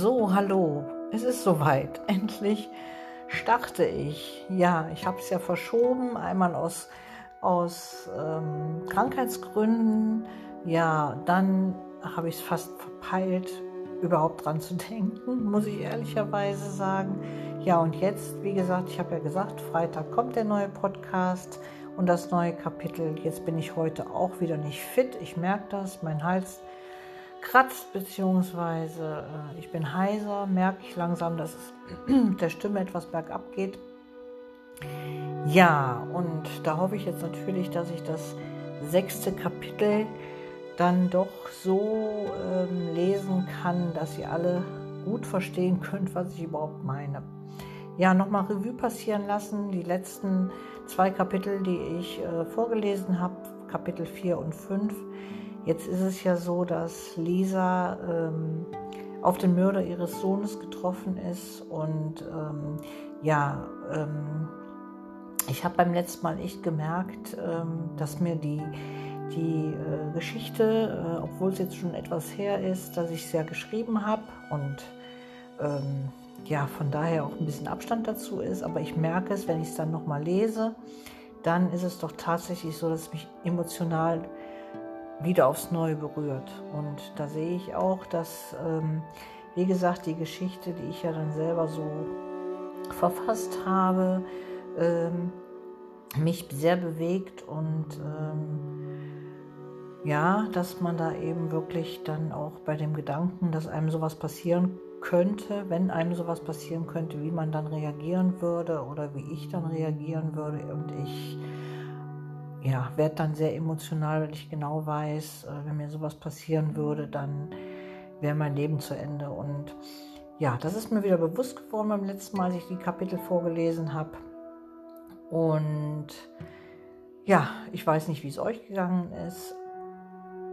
So, hallo, es ist soweit. Endlich starte ich. Ja, ich habe es ja verschoben, einmal aus, aus ähm, Krankheitsgründen. Ja, dann habe ich es fast verpeilt, überhaupt dran zu denken, muss ich ehrlicherweise sagen. Ja, und jetzt, wie gesagt, ich habe ja gesagt, Freitag kommt der neue Podcast und das neue Kapitel. Jetzt bin ich heute auch wieder nicht fit. Ich merke das, mein Hals kratzt, beziehungsweise äh, ich bin heiser, merke ich langsam, dass es der Stimme etwas bergab geht. Ja, und da hoffe ich jetzt natürlich, dass ich das sechste Kapitel dann doch so ähm, lesen kann, dass ihr alle gut verstehen könnt, was ich überhaupt meine. Ja, nochmal Revue passieren lassen, die letzten zwei Kapitel, die ich äh, vorgelesen habe, Kapitel 4 und 5. Jetzt ist es ja so, dass Lisa ähm, auf den Mörder ihres Sohnes getroffen ist und ähm, ja, ähm, ich habe beim letzten Mal echt gemerkt, ähm, dass mir die, die äh, Geschichte, äh, obwohl es jetzt schon etwas her ist, dass ich sehr geschrieben habe und ähm, ja, von daher auch ein bisschen Abstand dazu ist, aber ich merke es, wenn ich es dann nochmal lese, dann ist es doch tatsächlich so, dass es mich emotional wieder aufs Neue berührt. Und da sehe ich auch, dass, ähm, wie gesagt, die Geschichte, die ich ja dann selber so verfasst habe, ähm, mich sehr bewegt und ähm, ja, dass man da eben wirklich dann auch bei dem Gedanken, dass einem sowas passieren könnte, wenn einem sowas passieren könnte, wie man dann reagieren würde oder wie ich dann reagieren würde. Und ich ja, werde dann sehr emotional, wenn ich genau weiß, äh, wenn mir sowas passieren würde, dann wäre mein Leben zu Ende. Und ja, das ist mir wieder bewusst geworden beim letzten Mal, als ich die Kapitel vorgelesen habe. Und ja, ich weiß nicht, wie es euch gegangen ist,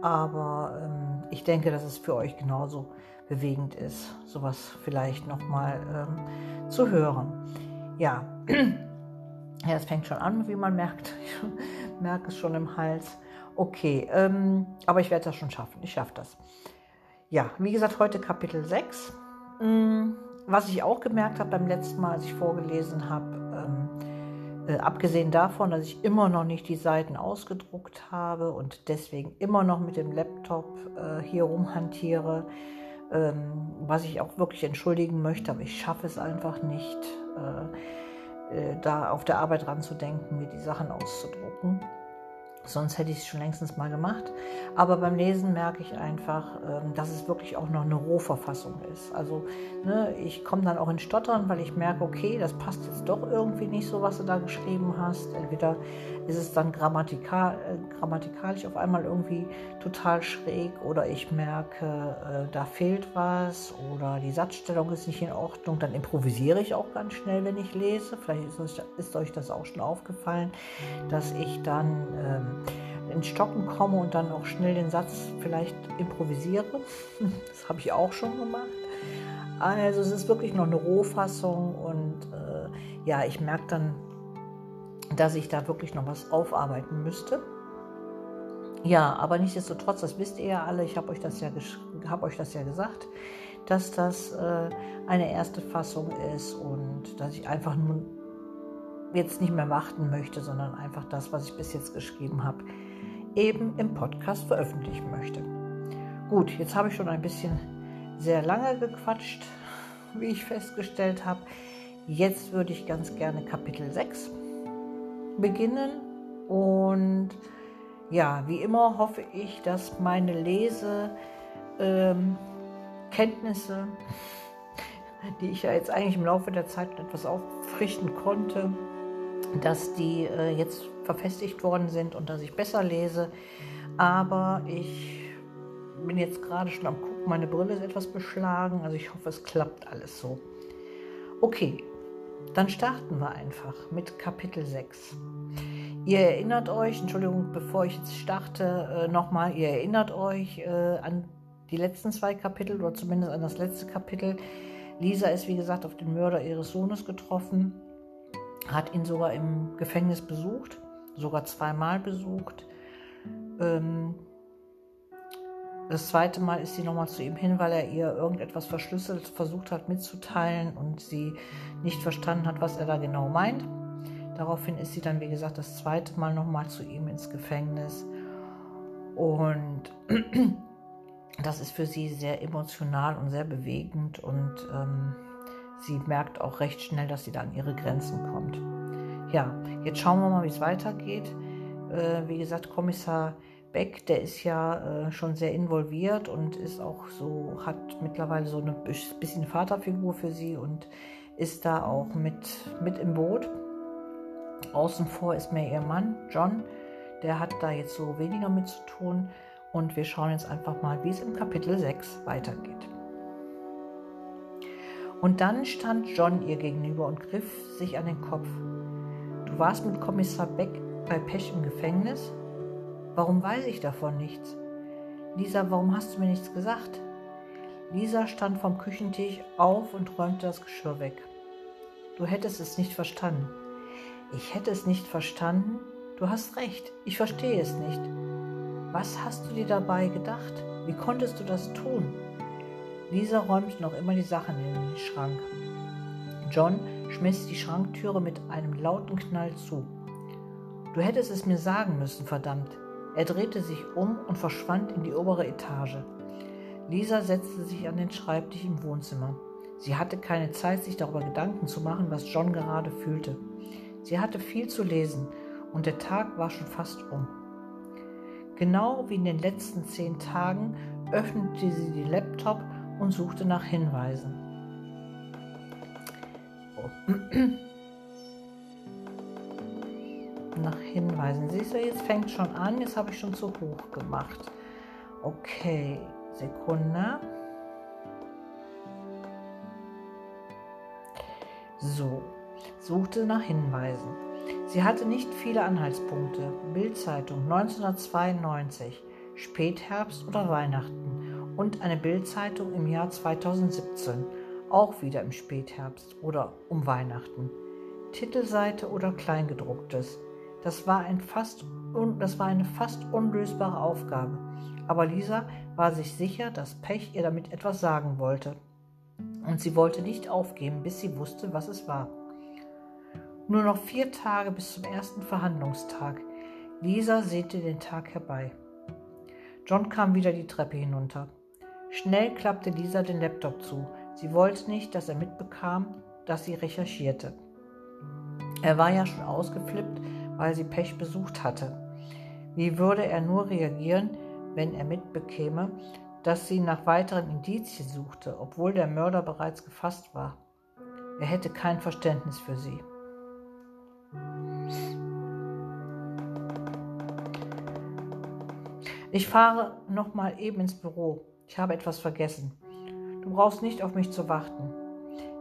aber ähm, ich denke, dass es für euch genauso bewegend ist, sowas vielleicht nochmal ähm, zu hören. Ja, ja, es fängt schon an, wie man merkt. Ich merke es schon im Hals. Okay, ähm, aber ich werde das schon schaffen. Ich schaffe das. Ja, wie gesagt, heute Kapitel 6. Mm, was ich auch gemerkt habe beim letzten Mal, als ich vorgelesen habe, ähm, äh, abgesehen davon, dass ich immer noch nicht die Seiten ausgedruckt habe und deswegen immer noch mit dem Laptop äh, hier rumhantiere, ähm, was ich auch wirklich entschuldigen möchte, aber ich schaffe es einfach nicht. Äh, da auf der Arbeit dran zu denken, mir die Sachen auszudrucken. Sonst hätte ich es schon längstens mal gemacht. Aber beim Lesen merke ich einfach, ähm, dass es wirklich auch noch eine Rohverfassung ist. Also ne, ich komme dann auch in Stottern, weil ich merke, okay, das passt jetzt doch irgendwie nicht so, was du da geschrieben hast. Entweder ist es dann grammatikal, äh, grammatikalisch auf einmal irgendwie total schräg oder ich merke, äh, da fehlt was oder die Satzstellung ist nicht in Ordnung. Dann improvisiere ich auch ganz schnell, wenn ich lese. Vielleicht ist, euch, ist euch das auch schon aufgefallen, dass ich dann... Ins Stocken komme und dann auch schnell den Satz vielleicht improvisiere. Das habe ich auch schon gemacht. Also es ist wirklich noch eine Rohfassung und äh, ja, ich merke dann, dass ich da wirklich noch was aufarbeiten müsste. Ja, aber nichtsdestotrotz, das wisst ihr ja alle, ich habe euch, das ja hab euch das ja gesagt, dass das äh, eine erste Fassung ist und dass ich einfach nun jetzt nicht mehr warten möchte, sondern einfach das, was ich bis jetzt geschrieben habe, eben im Podcast veröffentlichen möchte. Gut, jetzt habe ich schon ein bisschen sehr lange gequatscht, wie ich festgestellt habe. Jetzt würde ich ganz gerne Kapitel 6 beginnen und ja, wie immer hoffe ich, dass meine Lesekenntnisse, ähm, die ich ja jetzt eigentlich im Laufe der Zeit etwas auffrichten konnte, dass die äh, jetzt verfestigt worden sind und dass ich besser lese. Aber ich bin jetzt gerade schon am Gucken, meine Brille ist etwas beschlagen, also ich hoffe, es klappt alles so. Okay, dann starten wir einfach mit Kapitel 6. Ihr erinnert euch, Entschuldigung, bevor ich jetzt starte, äh, nochmal, ihr erinnert euch äh, an die letzten zwei Kapitel oder zumindest an das letzte Kapitel. Lisa ist, wie gesagt, auf den Mörder ihres Sohnes getroffen hat ihn sogar im Gefängnis besucht, sogar zweimal besucht. Ähm, Das zweite Mal ist sie nochmal zu ihm hin, weil er ihr irgendetwas verschlüsselt versucht hat mitzuteilen und sie nicht verstanden hat, was er da genau meint. Daraufhin ist sie dann, wie gesagt, das zweite Mal nochmal zu ihm ins Gefängnis. Und das ist für sie sehr emotional und sehr bewegend und ähm, sie merkt auch recht schnell, dass sie da an ihre Grenzen kommt. Ja, jetzt schauen wir mal, wie es weitergeht. Äh, wie gesagt, Kommissar Beck, der ist ja äh, schon sehr involviert und ist auch so, hat mittlerweile so eine bisschen Vaterfigur für sie und ist da auch mit, mit im Boot. Außen vor ist mehr ihr Mann, John, der hat da jetzt so weniger mit zu tun. Und wir schauen jetzt einfach mal, wie es im Kapitel 6 weitergeht. Und dann stand John ihr gegenüber und griff sich an den Kopf. Du warst mit Kommissar Beck bei Pech im Gefängnis? Warum weiß ich davon nichts? Lisa, warum hast du mir nichts gesagt? Lisa stand vom Küchentisch auf und räumte das Geschirr weg. Du hättest es nicht verstanden. Ich hätte es nicht verstanden? Du hast recht, ich verstehe es nicht. Was hast du dir dabei gedacht? Wie konntest du das tun? Lisa räumte noch immer die Sachen in den Schrank. John schmiss die Schranktüre mit einem lauten Knall zu. Du hättest es mir sagen müssen, verdammt. Er drehte sich um und verschwand in die obere Etage. Lisa setzte sich an den Schreibtisch im Wohnzimmer. Sie hatte keine Zeit, sich darüber Gedanken zu machen, was John gerade fühlte. Sie hatte viel zu lesen und der Tag war schon fast um. Genau wie in den letzten zehn Tagen öffnete sie den Laptop und suchte nach Hinweisen. Oh. nach Hinweisen. Siehst du, jetzt fängt schon an. Jetzt habe ich schon zu hoch gemacht. Okay, Sekunde. So, suchte nach Hinweisen. Sie hatte nicht viele Anhaltspunkte. Bildzeitung 1992, Spätherbst oder Weihnachten und eine Bildzeitung im Jahr 2017, auch wieder im Spätherbst oder um Weihnachten. Titelseite oder Kleingedrucktes. Das war, ein fast das war eine fast unlösbare Aufgabe. Aber Lisa war sich sicher, dass Pech ihr damit etwas sagen wollte. Und sie wollte nicht aufgeben, bis sie wusste, was es war. Nur noch vier Tage bis zum ersten Verhandlungstag. Lisa sehnte den Tag herbei. John kam wieder die Treppe hinunter. Schnell klappte Lisa den Laptop zu. Sie wollte nicht, dass er mitbekam, dass sie recherchierte. Er war ja schon ausgeflippt, weil sie Pech besucht hatte. Wie würde er nur reagieren, wenn er mitbekäme, dass sie nach weiteren Indizien suchte, obwohl der Mörder bereits gefasst war? Er hätte kein Verständnis für sie. Ich fahre noch mal eben ins Büro. Ich habe etwas vergessen. Du brauchst nicht auf mich zu warten.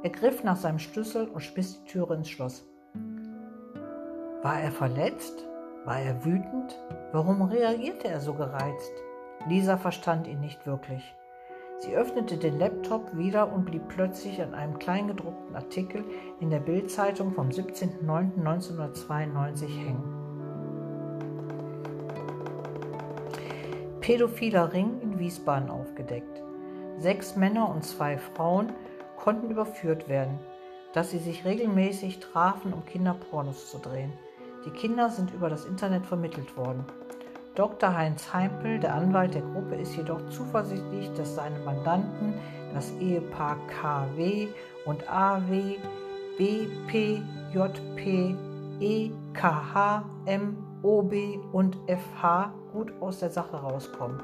Er griff nach seinem Schlüssel und schmiss die Türe ins Schloss. War er verletzt? War er wütend? Warum reagierte er so gereizt? Lisa verstand ihn nicht wirklich. Sie öffnete den Laptop wieder und blieb plötzlich an einem kleingedruckten Artikel in der Bildzeitung vom 17.09.1992 hängen. Pädophiler Ring in Wiesbaden aufgedeckt. Sechs Männer und zwei Frauen konnten überführt werden, dass sie sich regelmäßig trafen, um Kinderpornos zu drehen. Die Kinder sind über das Internet vermittelt worden. Dr. Heinz Heimpel, der Anwalt der Gruppe, ist jedoch zuversichtlich, dass seine Mandanten, das Ehepaar KW und AW, BP, JP, EKH, MOB und FH gut aus der Sache rauskommen,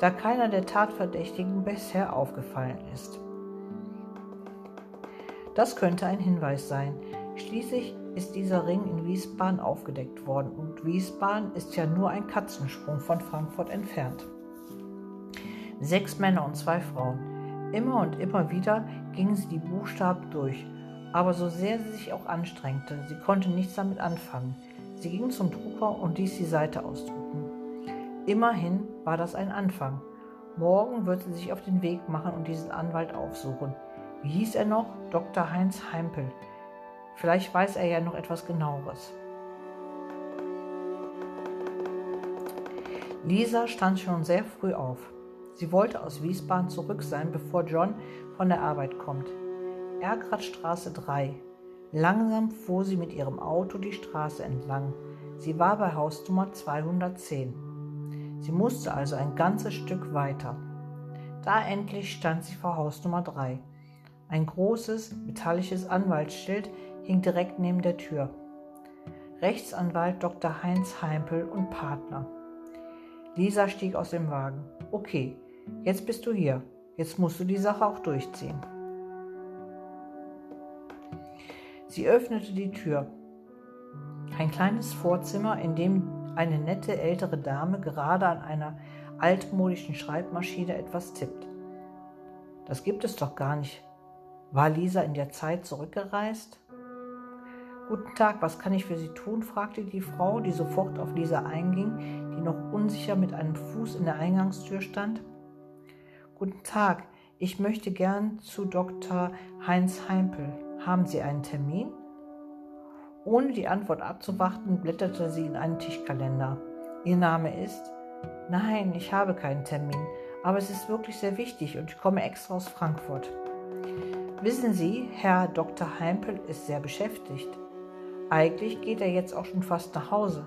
da keiner der Tatverdächtigen bisher aufgefallen ist. Das könnte ein Hinweis sein. Schließlich ist dieser Ring in Wiesbaden aufgedeckt worden und Wiesbaden ist ja nur ein Katzensprung von Frankfurt entfernt. Sechs Männer und zwei Frauen. Immer und immer wieder gingen sie die Buchstaben durch, aber so sehr sie sich auch anstrengte, sie konnte nichts damit anfangen. Sie ging zum Drucker und ließ die Seite ausdrucken. Immerhin war das ein Anfang. Morgen wird sie sich auf den Weg machen und diesen Anwalt aufsuchen. Wie hieß er noch? Dr. Heinz Heimpel. Vielleicht weiß er ja noch etwas genaueres. Lisa stand schon sehr früh auf. Sie wollte aus Wiesbaden zurück sein, bevor John von der Arbeit kommt. Ergradstraße 3. Langsam fuhr sie mit ihrem Auto die Straße entlang. Sie war bei Hausnummer 210. Sie musste also ein ganzes Stück weiter. Da endlich stand sie vor Hausnummer 3. Ein großes, metallisches Anwaltsschild hing direkt neben der Tür. Rechtsanwalt Dr. Heinz Heimpel und Partner. Lisa stieg aus dem Wagen. Okay, jetzt bist du hier. Jetzt musst du die Sache auch durchziehen. Sie öffnete die Tür. Ein kleines Vorzimmer, in dem eine nette ältere Dame gerade an einer altmodischen Schreibmaschine etwas tippt. Das gibt es doch gar nicht. War Lisa in der Zeit zurückgereist? Guten Tag, was kann ich für Sie tun? fragte die Frau, die sofort auf Lisa einging, die noch unsicher mit einem Fuß in der Eingangstür stand. Guten Tag, ich möchte gern zu Dr. Heinz Heimpel. Haben Sie einen Termin? Ohne die Antwort abzuwarten, blätterte sie in einen Tischkalender. Ihr Name ist? Nein, ich habe keinen Termin, aber es ist wirklich sehr wichtig und ich komme extra aus Frankfurt. Wissen Sie, Herr Dr. Heimpel ist sehr beschäftigt. Eigentlich geht er jetzt auch schon fast nach Hause.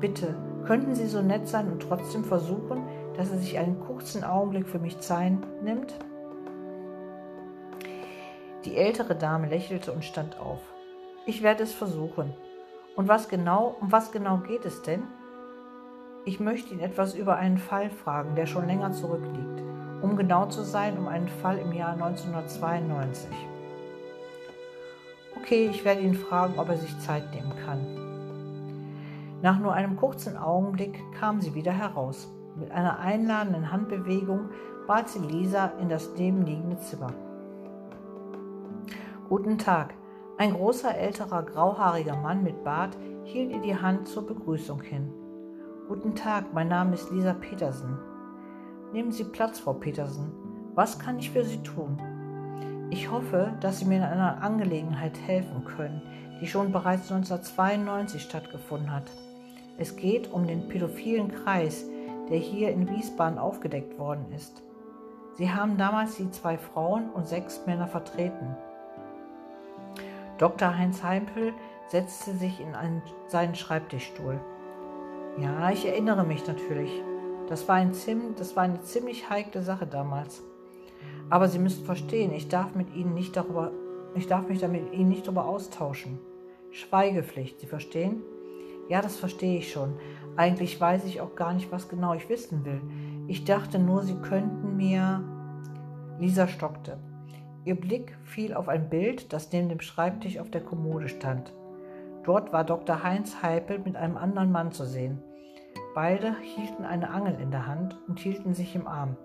Bitte, könnten Sie so nett sein und trotzdem versuchen, dass er sich einen kurzen Augenblick für mich Zeit nimmt? Die ältere Dame lächelte und stand auf. Ich werde es versuchen. Und was genau, um was genau geht es denn? Ich möchte ihn etwas über einen Fall fragen, der schon länger zurückliegt. Um genau zu sein, um einen Fall im Jahr 1992. Okay, ich werde ihn fragen, ob er sich Zeit nehmen kann. Nach nur einem kurzen Augenblick kam sie wieder heraus. Mit einer einladenden Handbewegung bat sie Lisa in das nebenliegende Zimmer. Guten Tag. Ein großer älterer grauhaariger Mann mit Bart hielt ihr die Hand zur Begrüßung hin. Guten Tag, mein Name ist Lisa Petersen. Nehmen Sie Platz, Frau Petersen. Was kann ich für Sie tun? Ich hoffe, dass Sie mir in einer Angelegenheit helfen können, die schon bereits 1992 stattgefunden hat. Es geht um den pädophilen Kreis, der hier in Wiesbaden aufgedeckt worden ist. Sie haben damals die zwei Frauen und sechs Männer vertreten. Dr. Heinz Heimpel setzte sich in einen, seinen Schreibtischstuhl. Ja, ich erinnere mich natürlich. Das war, ein, das war eine ziemlich heikle Sache damals. Aber Sie müssen verstehen, ich darf, mit Ihnen nicht darüber, ich darf mich damit Ihnen nicht darüber austauschen. Schweigepflicht, Sie verstehen? Ja, das verstehe ich schon. Eigentlich weiß ich auch gar nicht, was genau ich wissen will. Ich dachte nur, Sie könnten mir. Lisa stockte. Ihr Blick fiel auf ein Bild, das neben dem Schreibtisch auf der Kommode stand. Dort war Dr. Heinz Heipel mit einem anderen Mann zu sehen. Beide hielten eine Angel in der Hand und hielten sich im Arm.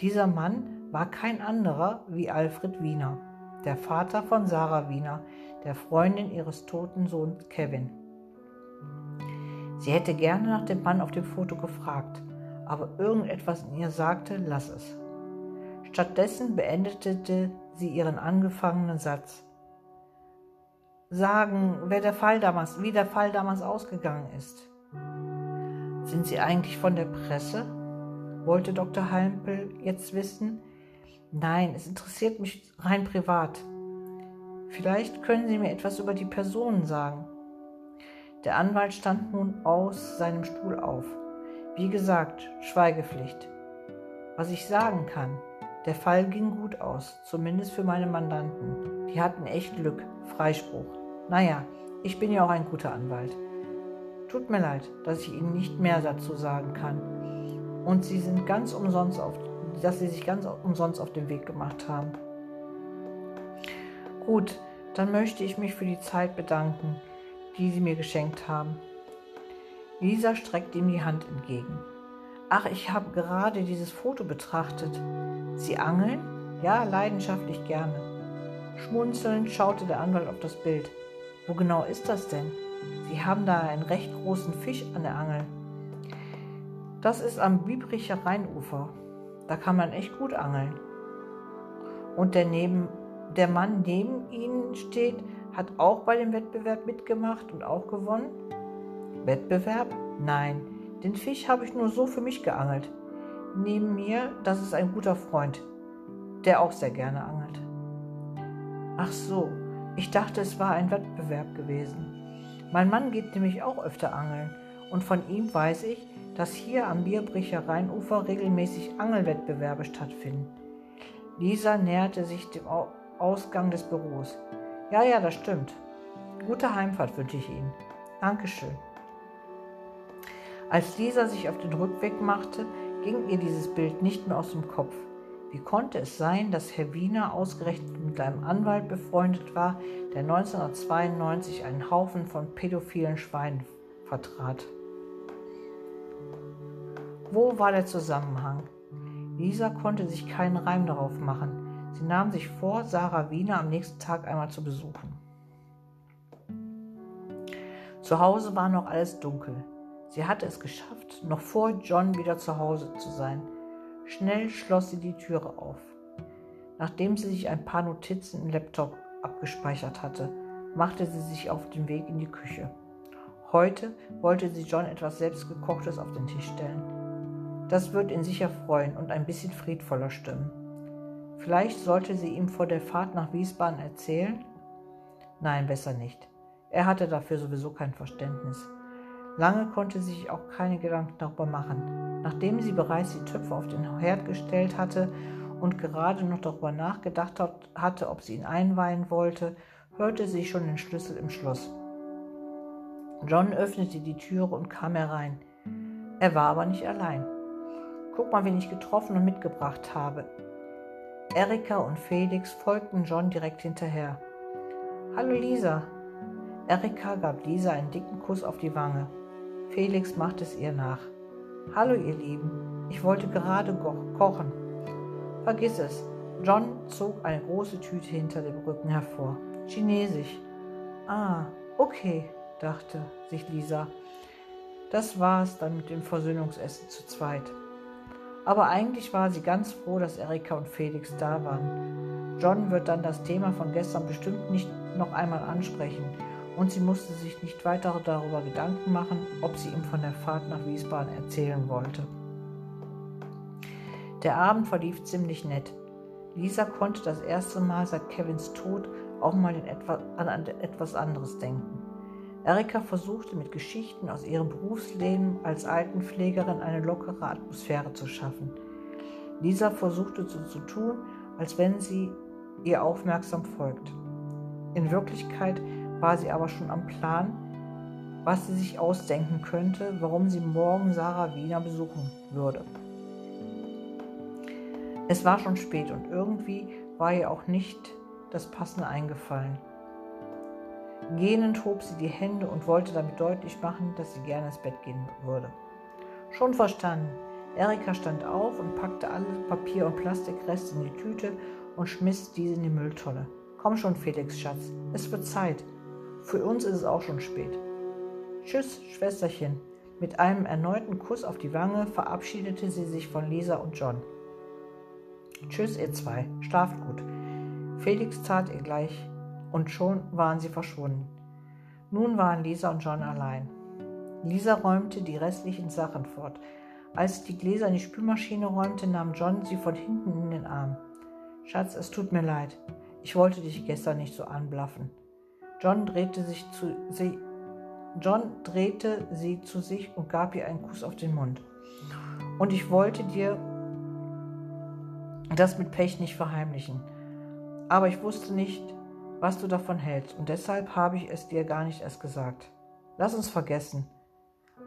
Dieser Mann war kein anderer wie Alfred Wiener, der Vater von Sarah Wiener, der Freundin ihres toten Sohns Kevin. Sie hätte gerne nach dem Mann auf dem Foto gefragt, aber irgendetwas in ihr sagte, lass es. Stattdessen beendete sie ihren angefangenen Satz. Sagen, wer der Fall damals, wie der Fall damals ausgegangen ist. Sind Sie eigentlich von der Presse? wollte Dr. Heimpel jetzt wissen. Nein, es interessiert mich rein privat. Vielleicht können Sie mir etwas über die Personen sagen. Der Anwalt stand nun aus seinem Stuhl auf. Wie gesagt, Schweigepflicht. Was ich sagen kann, der Fall ging gut aus, zumindest für meine Mandanten. Die hatten echt Glück, Freispruch. Naja, ich bin ja auch ein guter Anwalt. Tut mir leid, dass ich Ihnen nicht mehr dazu sagen kann. Und Sie sind ganz umsonst auf, dass Sie sich ganz umsonst auf den Weg gemacht haben. Gut, dann möchte ich mich für die Zeit bedanken, die Sie mir geschenkt haben. Lisa streckt ihm die Hand entgegen. Ach, ich habe gerade dieses Foto betrachtet. Sie angeln? Ja, leidenschaftlich gerne. Schmunzelnd schaute der Anwalt auf das Bild. Wo genau ist das denn? Sie haben da einen recht großen Fisch an der Angel. Das ist am Biebricher Rheinufer. Da kann man echt gut angeln. Und der, neben, der Mann neben Ihnen steht, hat auch bei dem Wettbewerb mitgemacht und auch gewonnen? Wettbewerb? Nein, den Fisch habe ich nur so für mich geangelt. neben mir, das ist ein guter Freund, der auch sehr gerne angelt. Ach so, ich dachte, es war ein Wettbewerb gewesen. Mein Mann geht nämlich auch öfter angeln und von ihm weiß ich, dass hier am Bierbrecher Rheinufer regelmäßig Angelwettbewerbe stattfinden. Lisa näherte sich dem Ausgang des Büros. Ja, ja, das stimmt. Gute Heimfahrt wünsche ich Ihnen. Dankeschön. Als Lisa sich auf den Rückweg machte, ging ihr dieses Bild nicht mehr aus dem Kopf. Wie konnte es sein, dass Herr Wiener ausgerechnet mit einem Anwalt befreundet war, der 1992 einen Haufen von pädophilen Schweinen vertrat? Wo war der Zusammenhang? Lisa konnte sich keinen Reim darauf machen. Sie nahm sich vor, Sarah Wiener am nächsten Tag einmal zu besuchen. Zu Hause war noch alles dunkel. Sie hatte es geschafft, noch vor John wieder zu Hause zu sein. Schnell schloss sie die Türe auf. Nachdem sie sich ein paar Notizen im Laptop abgespeichert hatte, machte sie sich auf den Weg in die Küche. Heute wollte sie John etwas selbstgekochtes auf den Tisch stellen. Das wird ihn sicher freuen und ein bisschen friedvoller stimmen. Vielleicht sollte sie ihm vor der Fahrt nach Wiesbaden erzählen? Nein, besser nicht. Er hatte dafür sowieso kein Verständnis. Lange konnte sie sich auch keine Gedanken darüber machen. Nachdem sie bereits die Töpfe auf den Herd gestellt hatte und gerade noch darüber nachgedacht hatte, ob sie ihn einweihen wollte, hörte sie schon den Schlüssel im Schloss. John öffnete die Türe und kam herein. Er war aber nicht allein. Guck mal, wen ich getroffen und mitgebracht habe. Erika und Felix folgten John direkt hinterher. Hallo Lisa. Erika gab Lisa einen dicken Kuss auf die Wange. Felix macht es ihr nach. Hallo ihr Lieben, ich wollte gerade kochen. Vergiss es. John zog eine große Tüte hinter dem Rücken hervor. Chinesisch. Ah, okay, dachte sich Lisa. Das war es dann mit dem Versöhnungsessen zu zweit. Aber eigentlich war sie ganz froh, dass Erika und Felix da waren. John wird dann das Thema von gestern bestimmt nicht noch einmal ansprechen und sie musste sich nicht weiter darüber Gedanken machen, ob sie ihm von der Fahrt nach Wiesbaden erzählen wollte. Der Abend verlief ziemlich nett. Lisa konnte das erste Mal seit Kevins Tod auch mal an etwas anderes denken. Erika versuchte mit Geschichten aus ihrem Berufsleben als Altenpflegerin eine lockere Atmosphäre zu schaffen. Lisa versuchte so zu tun, als wenn sie ihr aufmerksam folgt. In Wirklichkeit war sie aber schon am Plan, was sie sich ausdenken könnte, warum sie morgen Sarah Wiener besuchen würde. Es war schon spät und irgendwie war ihr auch nicht das Passende eingefallen. Gähnend hob sie die Hände und wollte damit deutlich machen, dass sie gerne ins Bett gehen würde. Schon verstanden. Erika stand auf und packte alle Papier- und Plastikreste in die Tüte und schmiss diese in die Mülltonne. Komm schon, Felix, Schatz, es wird Zeit. Für uns ist es auch schon spät. Tschüss, Schwesterchen. Mit einem erneuten Kuss auf die Wange verabschiedete sie sich von Lisa und John. Tschüss, ihr zwei. Schlaft gut. Felix tat ihr gleich und schon waren sie verschwunden. Nun waren Lisa und John allein. Lisa räumte die restlichen Sachen fort. Als sie die Gläser in die Spülmaschine räumte, nahm John sie von hinten in den Arm. Schatz, es tut mir leid. Ich wollte dich gestern nicht so anblaffen. John drehte, sich zu, sie, John drehte sie zu sich und gab ihr einen Kuss auf den Mund. Und ich wollte dir das mit Pech nicht verheimlichen. Aber ich wusste nicht, was du davon hältst, und deshalb habe ich es dir gar nicht erst gesagt. Lass uns vergessen.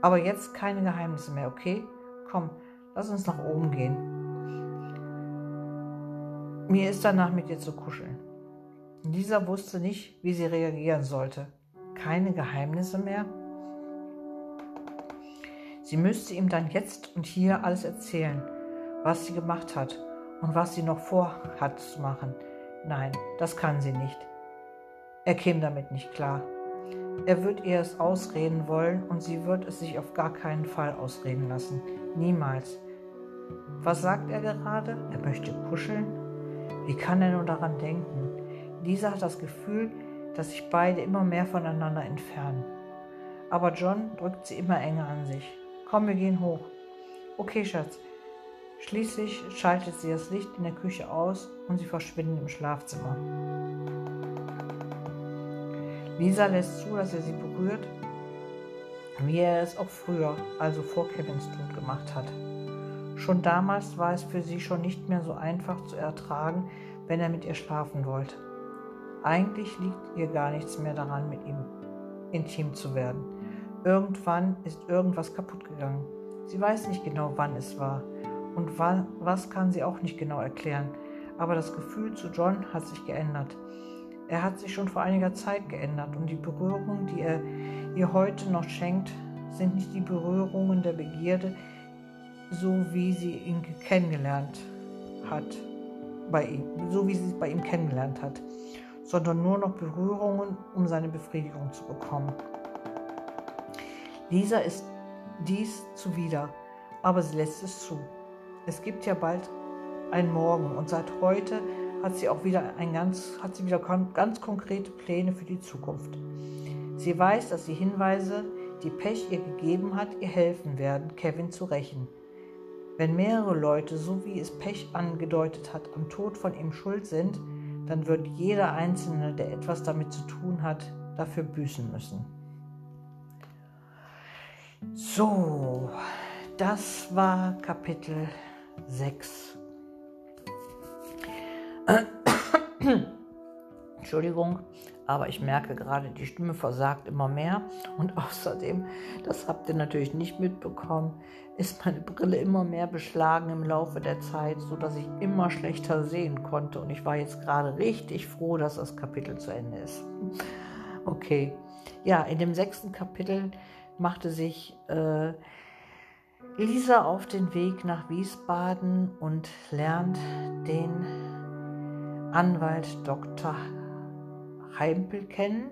Aber jetzt keine Geheimnisse mehr, okay? Komm, lass uns nach oben gehen. Mir ist danach mit dir zu kuscheln. Lisa wusste nicht, wie sie reagieren sollte. Keine Geheimnisse mehr? Sie müsste ihm dann jetzt und hier alles erzählen, was sie gemacht hat und was sie noch vorhat zu machen. Nein, das kann sie nicht. Er käme damit nicht klar. Er wird ihr es ausreden wollen und sie wird es sich auf gar keinen Fall ausreden lassen. Niemals. Was sagt er gerade? Er möchte kuscheln? Wie kann er nur daran denken? Lisa hat das Gefühl, dass sich beide immer mehr voneinander entfernen. Aber John drückt sie immer enger an sich. Komm, wir gehen hoch. Okay, Schatz. Schließlich schaltet sie das Licht in der Küche aus und sie verschwinden im Schlafzimmer. Lisa lässt zu, dass er sie berührt, wie er es auch früher, also vor Kevins Tod gemacht hat. Schon damals war es für sie schon nicht mehr so einfach zu ertragen, wenn er mit ihr schlafen wollte. Eigentlich liegt ihr gar nichts mehr daran, mit ihm intim zu werden. Irgendwann ist irgendwas kaputt gegangen. Sie weiß nicht genau, wann es war und was kann sie auch nicht genau erklären. Aber das Gefühl zu John hat sich geändert. Er hat sich schon vor einiger Zeit geändert und die Berührungen, die er ihr heute noch schenkt, sind nicht die Berührungen der Begierde, so wie sie ihn kennengelernt hat, bei ihm, so wie sie es bei ihm kennengelernt hat, sondern nur noch Berührungen, um seine Befriedigung zu bekommen. Lisa ist dies zuwider, aber sie lässt es zu. Es gibt ja bald einen Morgen und seit heute hat sie auch wieder ein ganz, hat sie wieder ganz konkrete Pläne für die Zukunft. Sie weiß, dass die Hinweise, die Pech ihr gegeben hat, ihr helfen werden, Kevin zu rächen. Wenn mehrere Leute, so wie es Pech angedeutet hat, am Tod von ihm schuld sind, dann wird jeder Einzelne, der etwas damit zu tun hat, dafür büßen müssen. So, das war Kapitel 6. Entschuldigung, aber ich merke gerade, die Stimme versagt immer mehr. Und außerdem, das habt ihr natürlich nicht mitbekommen, ist meine Brille immer mehr beschlagen im Laufe der Zeit, sodass ich immer schlechter sehen konnte. Und ich war jetzt gerade richtig froh, dass das Kapitel zu Ende ist. Okay, ja, in dem sechsten Kapitel machte sich äh, Lisa auf den Weg nach Wiesbaden und lernt den Anwalt Dr. Heimpel kennen.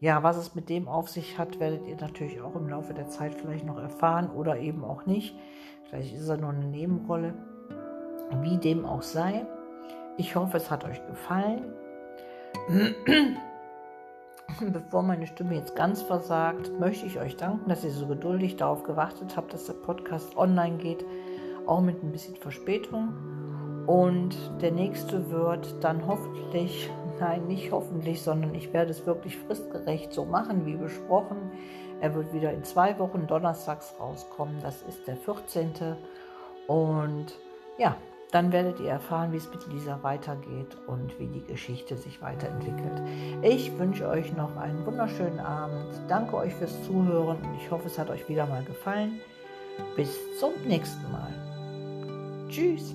Ja, was es mit dem auf sich hat, werdet ihr natürlich auch im Laufe der Zeit vielleicht noch erfahren oder eben auch nicht. Vielleicht ist er nur eine Nebenrolle. Wie dem auch sei. Ich hoffe, es hat euch gefallen. Bevor meine Stimme jetzt ganz versagt, möchte ich euch danken, dass ihr so geduldig darauf gewartet habt, dass der Podcast online geht, auch mit ein bisschen Verspätung. Und der nächste wird dann hoffentlich, nein, nicht hoffentlich, sondern ich werde es wirklich fristgerecht so machen, wie besprochen. Er wird wieder in zwei Wochen donnerstags rauskommen. Das ist der 14. Und ja, dann werdet ihr erfahren, wie es mit Lisa weitergeht und wie die Geschichte sich weiterentwickelt. Ich wünsche euch noch einen wunderschönen Abend. Danke euch fürs Zuhören und ich hoffe, es hat euch wieder mal gefallen. Bis zum nächsten Mal. Tschüss.